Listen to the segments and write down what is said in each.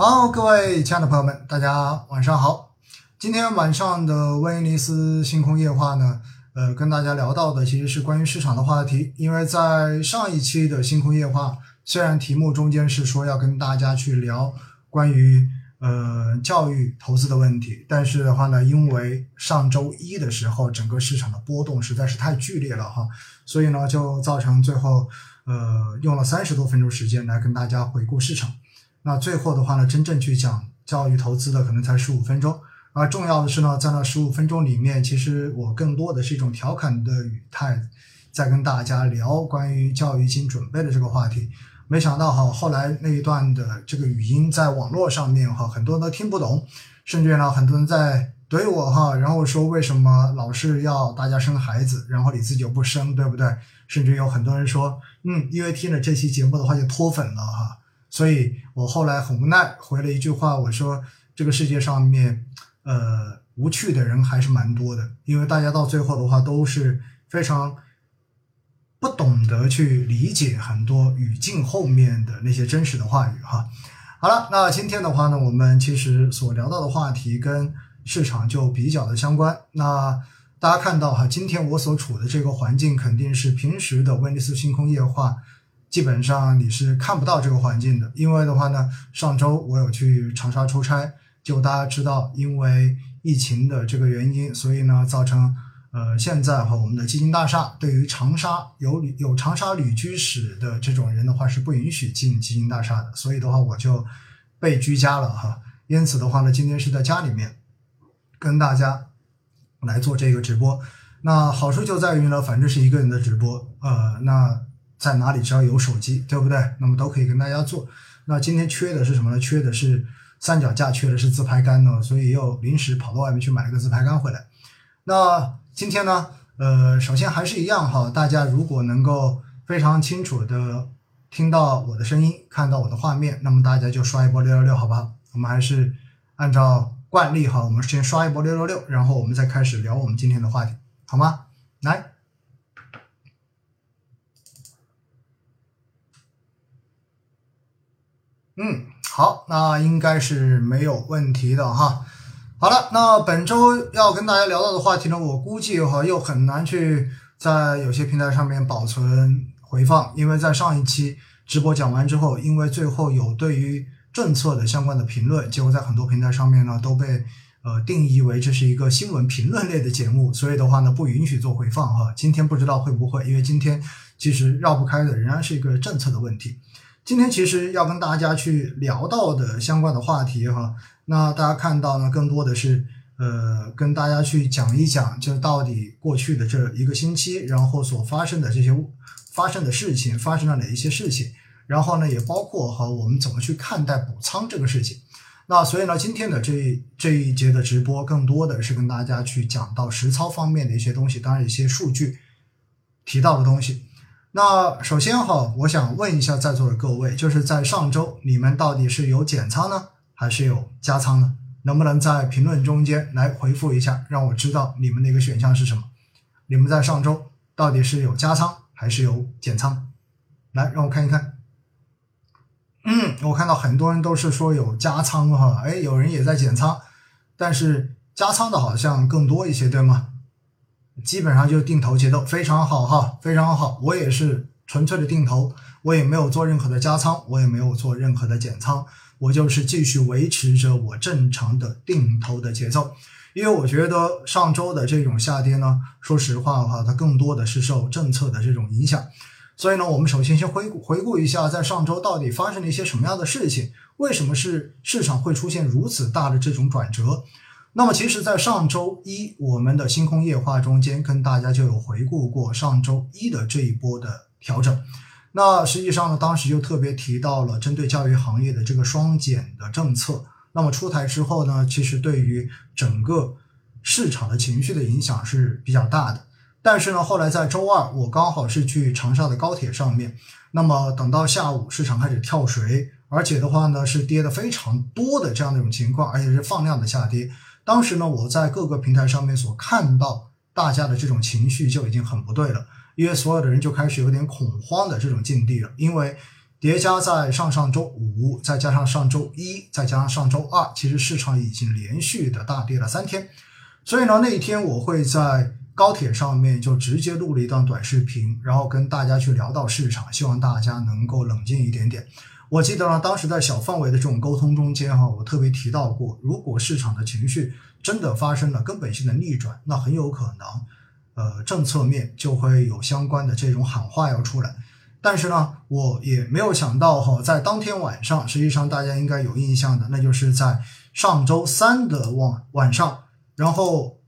好，各位亲爱的朋友们，大家晚上好。今天晚上的威尼斯星空夜话呢，呃，跟大家聊到的其实是关于市场的话题。因为在上一期的星空夜话，虽然题目中间是说要跟大家去聊关于呃教育投资的问题，但是的话呢，因为上周一的时候整个市场的波动实在是太剧烈了哈，所以呢就造成最后呃用了三十多分钟时间来跟大家回顾市场。那最后的话呢，真正去讲教育投资的可能才十五分钟，而重要的是呢，在那十五分钟里面，其实我更多的是一种调侃的语态，在跟大家聊关于教育金准备的这个话题。没想到哈，后来那一段的这个语音在网络上面哈，很多人都听不懂，甚至呢，很多人在怼我哈，然后说为什么老是要大家生孩子，然后你自己又不生，对不对？甚至有很多人说，嗯，因为听了这期节目的话就脱粉了哈。所以我后来很无奈回了一句话，我说这个世界上面，呃，无趣的人还是蛮多的，因为大家到最后的话都是非常不懂得去理解很多语境后面的那些真实的话语哈。好了，那今天的话呢，我们其实所聊到的话题跟市场就比较的相关。那大家看到哈，今天我所处的这个环境肯定是平时的威尼斯星空夜话。基本上你是看不到这个环境的，因为的话呢，上周我有去长沙出差，就大家知道，因为疫情的这个原因，所以呢，造成呃现在哈我们的基金大厦对于长沙有旅有长沙旅居史的这种人的话是不允许进基金大厦的，所以的话我就被居家了哈，因此的话呢，今天是在家里面跟大家来做这个直播，那好处就在于呢，反正是一个人的直播，呃，那。在哪里只要有手机，对不对？那么都可以跟大家做。那今天缺的是什么呢？缺的是三脚架，缺的是自拍杆呢，所以又临时跑到外面去买了个自拍杆回来。那今天呢，呃，首先还是一样哈，大家如果能够非常清楚的听到我的声音，看到我的画面，那么大家就刷一波六六六，好吧？我们还是按照惯例哈，我们先刷一波六六六，然后我们再开始聊我们今天的话题，好吗？来。嗯，好，那应该是没有问题的哈。好了，那本周要跟大家聊到的话题呢，我估计哈又很难去在有些平台上面保存回放，因为在上一期直播讲完之后，因为最后有对于政策的相关的评论，结果在很多平台上面呢都被呃定义为这是一个新闻评论类的节目，所以的话呢不允许做回放哈。今天不知道会不会，因为今天其实绕不开的仍然是一个政策的问题。今天其实要跟大家去聊到的相关的话题哈，那大家看到呢，更多的是呃跟大家去讲一讲，就到底过去的这一个星期，然后所发生的这些发生的事情，发生了哪一些事情，然后呢，也包括哈我们怎么去看待补仓这个事情。那所以呢，今天的这这一节的直播，更多的是跟大家去讲到实操方面的一些东西，当然一些数据提到的东西。那首先哈，我想问一下在座的各位，就是在上周你们到底是有减仓呢，还是有加仓呢？能不能在评论中间来回复一下，让我知道你们的一个选项是什么？你们在上周到底是有加仓还是有减仓？来，让我看一看。嗯，我看到很多人都是说有加仓哈，哎，有人也在减仓，但是加仓的好像更多一些，对吗？基本上就是定投节奏，非常好哈，非常好。我也是纯粹的定投，我也没有做任何的加仓，我也没有做任何的减仓，我就是继续维持着我正常的定投的节奏。因为我觉得上周的这种下跌呢，说实话的话，它更多的是受政策的这种影响。所以呢，我们首先先回顾回顾一下，在上周到底发生了一些什么样的事情？为什么是市场会出现如此大的这种转折？那么其实，在上周一我们的星空夜话中间，跟大家就有回顾过上周一的这一波的调整。那实际上呢，当时就特别提到了针对教育行业的这个双减的政策。那么出台之后呢，其实对于整个市场的情绪的影响是比较大的。但是呢，后来在周二，我刚好是去长沙的高铁上面，那么等到下午市场开始跳水，而且的话呢，是跌的非常多的这样的一种情况，而且是放量的下跌。当时呢，我在各个平台上面所看到大家的这种情绪就已经很不对了，因为所有的人就开始有点恐慌的这种境地了。因为叠加在上上周五，再加上上周一，再加上上周二，其实市场已经连续的大跌了三天。所以呢，那一天我会在高铁上面就直接录了一段短视频，然后跟大家去聊到市场，希望大家能够冷静一点点。我记得呢，当时在小范围的这种沟通中间哈，我特别提到过，如果市场的情绪真的发生了根本性的逆转，那很有可能，呃，政策面就会有相关的这种喊话要出来。但是呢，我也没有想到哈，在当天晚上，实际上大家应该有印象的，那就是在上周三的晚晚上，然后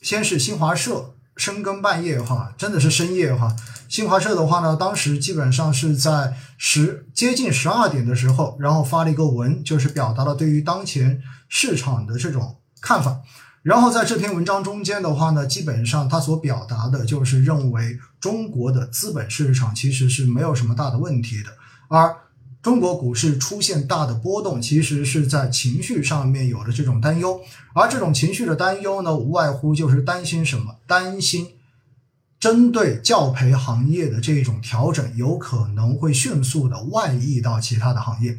先是新华社深更半夜哈，真的是深夜哈。新华社的话呢，当时基本上是在十接近十二点的时候，然后发了一个文，就是表达了对于当前市场的这种看法。然后在这篇文章中间的话呢，基本上他所表达的就是认为中国的资本市场其实是没有什么大的问题的，而中国股市出现大的波动，其实是在情绪上面有了这种担忧。而这种情绪的担忧呢，无外乎就是担心什么？担心。针对教培行业的这种调整，有可能会迅速的外溢到其他的行业。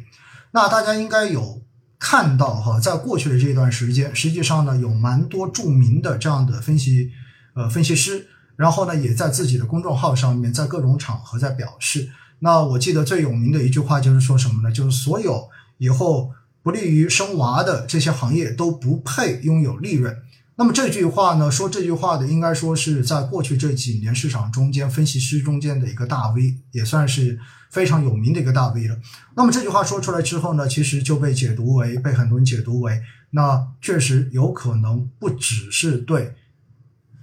那大家应该有看到哈，在过去的这段时间，实际上呢，有蛮多著名的这样的分析呃分析师，然后呢，也在自己的公众号上面，在各种场合在表示。那我记得最有名的一句话就是说什么呢？就是所有以后不利于生娃的这些行业都不配拥有利润。那么这句话呢，说这句话的应该说是在过去这几年市场中间分析师中间的一个大 V，也算是非常有名的一个大 V 了。那么这句话说出来之后呢，其实就被解读为被很多人解读为，那确实有可能不只是对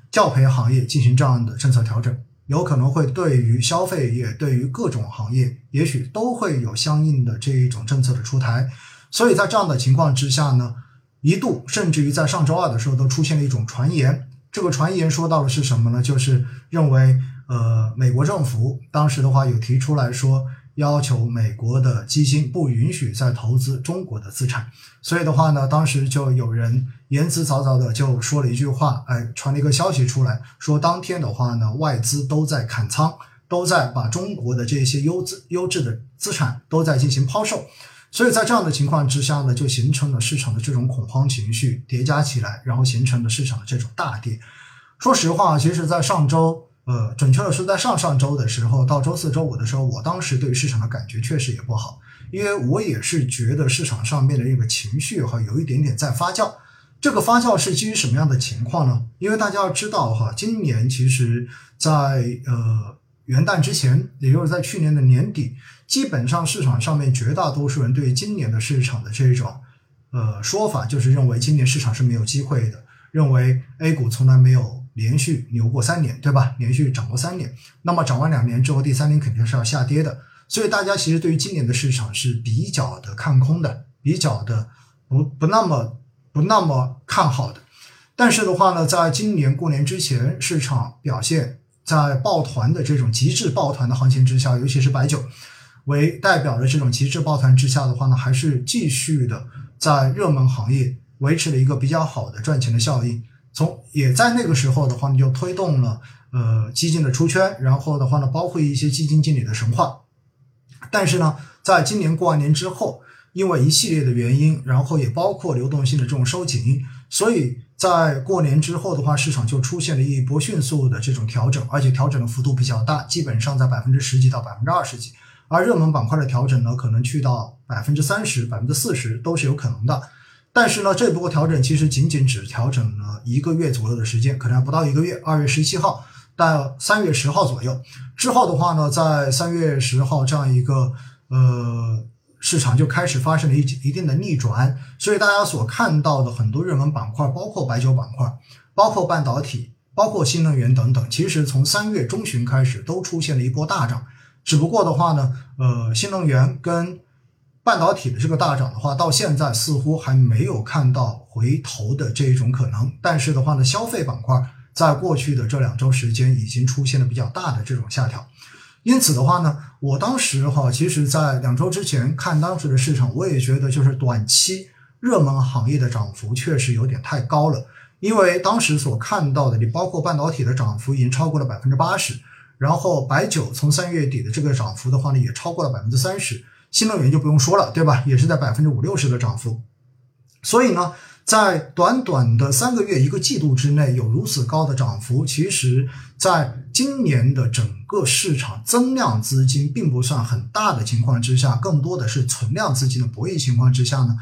教培行业进行这样的政策调整，有可能会对于消费业、对于各种行业，也许都会有相应的这一种政策的出台。所以在这样的情况之下呢。一度甚至于在上周二的时候都出现了一种传言，这个传言说到的是什么呢？就是认为，呃，美国政府当时的话有提出来说，要求美国的基金不允许再投资中国的资产。所以的话呢，当时就有人言辞凿凿的就说了一句话，哎，传了一个消息出来，说当天的话呢，外资都在砍仓，都在把中国的这些优质优质的资产都在进行抛售。所以在这样的情况之下呢，就形成了市场的这种恐慌情绪叠加起来，然后形成了市场的这种大跌。说实话，其实，在上周，呃，准确的说，在上上周的时候，到周四周五的时候，我当时对市场的感觉确实也不好，因为我也是觉得市场上面的这个情绪哈，有一点点在发酵。这个发酵是基于什么样的情况呢？因为大家要知道哈，今年其实，在呃。元旦之前，也就是在去年的年底，基本上市场上面绝大多数人对今年的市场的这种，呃说法，就是认为今年市场是没有机会的，认为 A 股从来没有连续牛过三年，对吧？连续涨过三年，那么涨完两年之后，第三年肯定是要下跌的，所以大家其实对于今年的市场是比较的看空的，比较的不不那么不那么看好的。但是的话呢，在今年过年之前，市场表现。在抱团的这种极致抱团的行情之下，尤其是白酒为代表的这种极致抱团之下的话呢，还是继续的在热门行业维持了一个比较好的赚钱的效应。从也在那个时候的话呢，就推动了呃基金的出圈，然后的话呢，包括一些基金经理的神话。但是呢，在今年过完年之后，因为一系列的原因，然后也包括流动性的这种收紧，所以。在过年之后的话，市场就出现了一波迅速的这种调整，而且调整的幅度比较大，基本上在百分之十几到百分之二十几。而热门板块的调整呢，可能去到百分之三十、百分之四十都是有可能的。但是呢，这波调整其实仅仅只调整了一个月左右的时间，可能还不到一个月。二月十七号到三月十号左右之后的话呢，在三月十号这样一个呃。市场就开始发生了一一定的逆转，所以大家所看到的很多热门板块，包括白酒板块、包括半导体、包括新能源等等，其实从三月中旬开始都出现了一波大涨。只不过的话呢，呃，新能源跟半导体的这个大涨的话，到现在似乎还没有看到回头的这一种可能。但是的话呢，消费板块在过去的这两周时间已经出现了比较大的这种下调。因此的话呢，我当时哈，其实在两周之前看当时的市场，我也觉得就是短期热门行业的涨幅确实有点太高了。因为当时所看到的，你包括半导体的涨幅已经超过了百分之八十，然后白酒从三月底的这个涨幅的话呢，也超过了百分之三十，新能源就不用说了，对吧？也是在百分之五六十的涨幅。所以呢，在短短的三个月、一个季度之内有如此高的涨幅，其实在今年的整个市场增量资金并不算很大的情况之下，更多的是存量资金的博弈情况之下呢，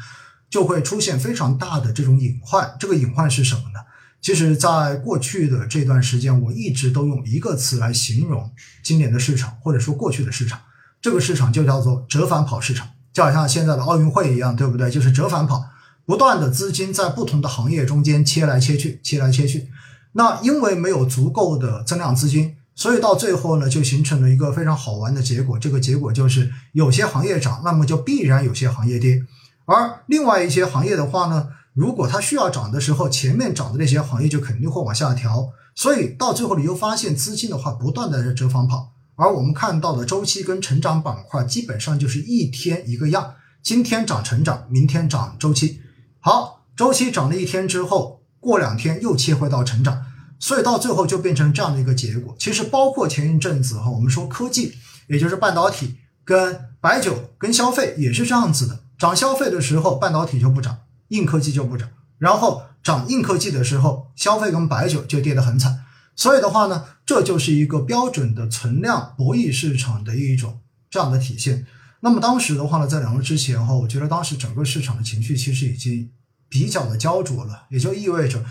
就会出现非常大的这种隐患。这个隐患是什么呢？其实，在过去的这段时间，我一直都用一个词来形容今年的市场，或者说过去的市场，这个市场就叫做折返跑市场，就好像现在的奥运会一样，对不对？就是折返跑。不断的资金在不同的行业中间切来切去，切来切去。那因为没有足够的增量资金，所以到最后呢，就形成了一个非常好玩的结果。这个结果就是有些行业涨，那么就必然有些行业跌。而另外一些行业的话呢，如果它需要涨的时候，前面涨的那些行业就肯定会往下调。所以到最后你又发现资金的话不断的折返跑。而我们看到的周期跟成长板块基本上就是一天一个样，今天涨成长，明天涨周期。好，周期涨了一天之后，过两天又切回到成长，所以到最后就变成这样的一个结果。其实包括前一阵子哈，我们说科技，也就是半导体跟白酒跟消费也是这样子的，涨消费的时候半导体就不涨，硬科技就不涨，然后涨硬科技的时候，消费跟白酒就跌得很惨。所以的话呢，这就是一个标准的存量博弈市场的一种这样的体现。那么当时的话呢，在两周之前哈，我觉得当时整个市场的情绪其实已经。比较的焦灼了，也就意味着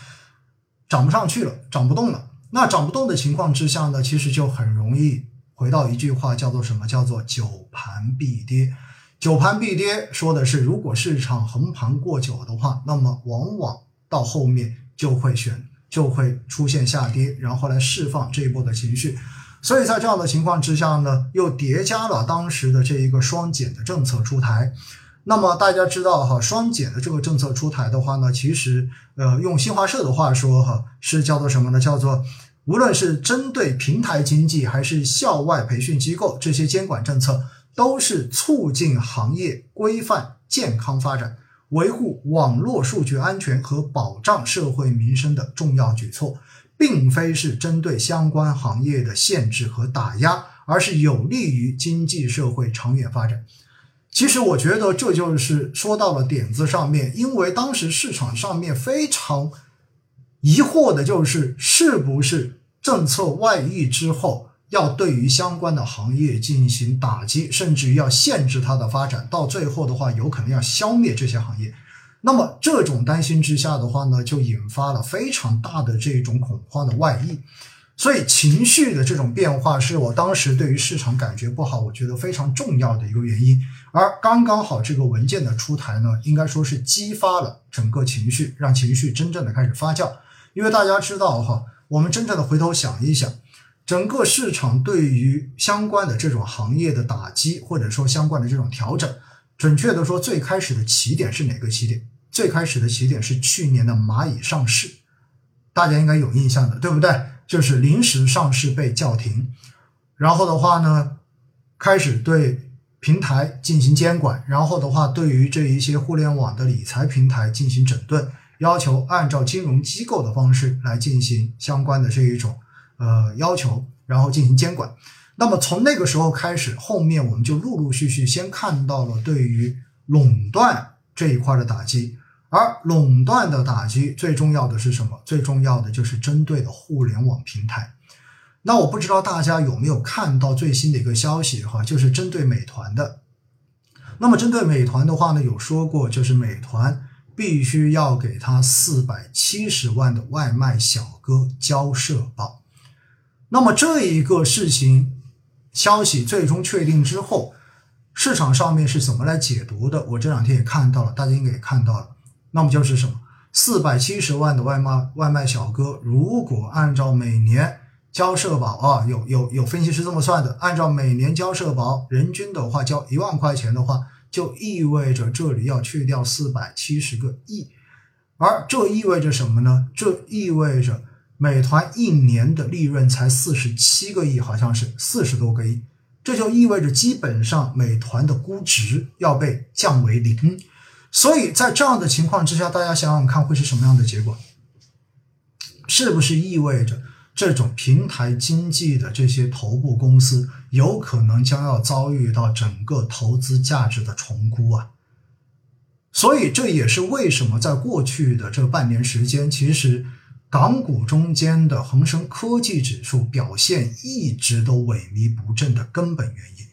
涨不上去了，涨不动了。那涨不动的情况之下呢，其实就很容易回到一句话，叫做什么？叫做久盘必跌。久盘必跌，说的是如果市场横盘过久的话，那么往往到后面就会选，就会出现下跌，然后来释放这一波的情绪。所以在这样的情况之下呢，又叠加了当时的这一个双减的政策出台。那么大家知道哈，双减的这个政策出台的话呢，其实呃，用新华社的话说哈，是叫做什么呢？叫做无论是针对平台经济还是校外培训机构，这些监管政策都是促进行业规范健康发展、维护网络数据安全和保障社会民生的重要举措，并非是针对相关行业的限制和打压，而是有利于经济社会长远发展。其实我觉得这就是说到了点子上面，因为当时市场上面非常疑惑的就是，是不是政策外溢之后要对于相关的行业进行打击，甚至于要限制它的发展，到最后的话有可能要消灭这些行业。那么这种担心之下的话呢，就引发了非常大的这种恐慌的外溢。所以情绪的这种变化是我当时对于市场感觉不好，我觉得非常重要的一个原因。而刚刚好这个文件的出台呢，应该说是激发了整个情绪，让情绪真正的开始发酵。因为大家知道哈，我们真正的回头想一想，整个市场对于相关的这种行业的打击，或者说相关的这种调整，准确的说，最开始的起点是哪个起点？最开始的起点是去年的蚂蚁上市，大家应该有印象的，对不对？就是临时上市被叫停，然后的话呢，开始对平台进行监管，然后的话，对于这一些互联网的理财平台进行整顿，要求按照金融机构的方式来进行相关的这一种呃要求，然后进行监管。那么从那个时候开始，后面我们就陆陆续续先看到了对于垄断这一块的打击。而垄断的打击最重要的是什么？最重要的就是针对的互联网平台。那我不知道大家有没有看到最新的一个消息哈，就是针对美团的。那么针对美团的话呢，有说过就是美团必须要给他四百七十万的外卖小哥交社保。那么这一个事情消息最终确定之后，市场上面是怎么来解读的？我这两天也看到了，大家应该也看到了。那么就是什么？四百七十万的外卖外卖小哥，如果按照每年交社保啊，有有有分析师这么算的，按照每年交社保，人均的话交一万块钱的话，就意味着这里要去掉四百七十个亿，而这意味着什么呢？这意味着美团一年的利润才四十七个亿，好像是四十多个亿，这就意味着基本上美团的估值要被降为零。所以在这样的情况之下，大家想想看会是什么样的结果？是不是意味着这种平台经济的这些头部公司，有可能将要遭遇到整个投资价值的重估啊。所以这也是为什么在过去的这半年时间，其实港股中间的恒生科技指数表现一直都萎靡不振的根本原因。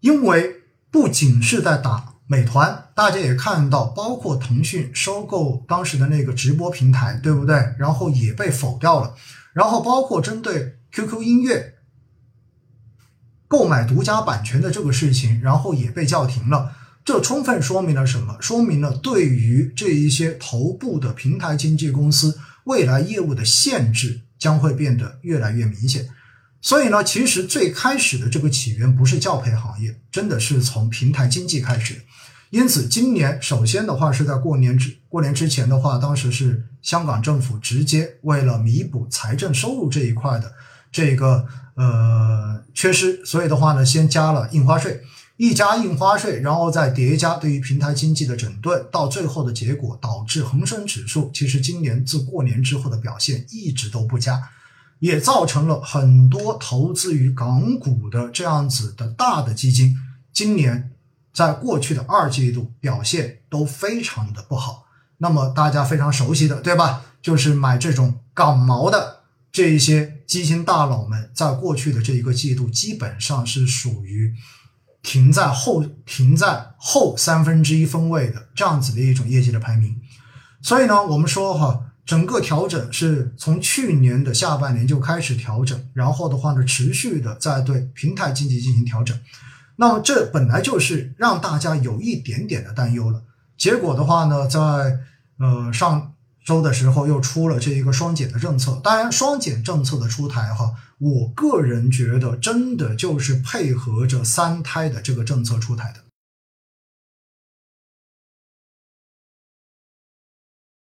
因为不仅是在打美团，大家也看到，包括腾讯收购当时的那个直播平台，对不对？然后也被否掉了。然后包括针对 QQ 音乐购买独家版权的这个事情，然后也被叫停了。这充分说明了什么？说明了对于这一些头部的平台经纪公司未来业务的限制将会变得越来越明显。所以呢，其实最开始的这个起源不是教培行业，真的是从平台经济开始。因此，今年首先的话是在过年之过年之前的话，当时是香港政府直接为了弥补财政收入这一块的这个呃缺失，所以的话呢，先加了印花税。一加印花税，然后再叠加对于平台经济的整顿，到最后的结果导致恒生指数其实今年自过年之后的表现一直都不佳，也造成了很多投资于港股的这样子的大的基金，今年在过去的二季度表现都非常的不好。那么大家非常熟悉的，对吧？就是买这种港毛的这一些基金大佬们，在过去的这一个季度基本上是属于。停在后，停在后三分之一分位的这样子的一种业绩的排名，所以呢，我们说哈，整个调整是从去年的下半年就开始调整，然后的话呢，持续的在对平台经济进行调整，那么这本来就是让大家有一点点的担忧了，结果的话呢，在呃上。周的时候又出了这一个双减的政策，当然双减政策的出台哈，我个人觉得真的就是配合着三胎的这个政策出台的。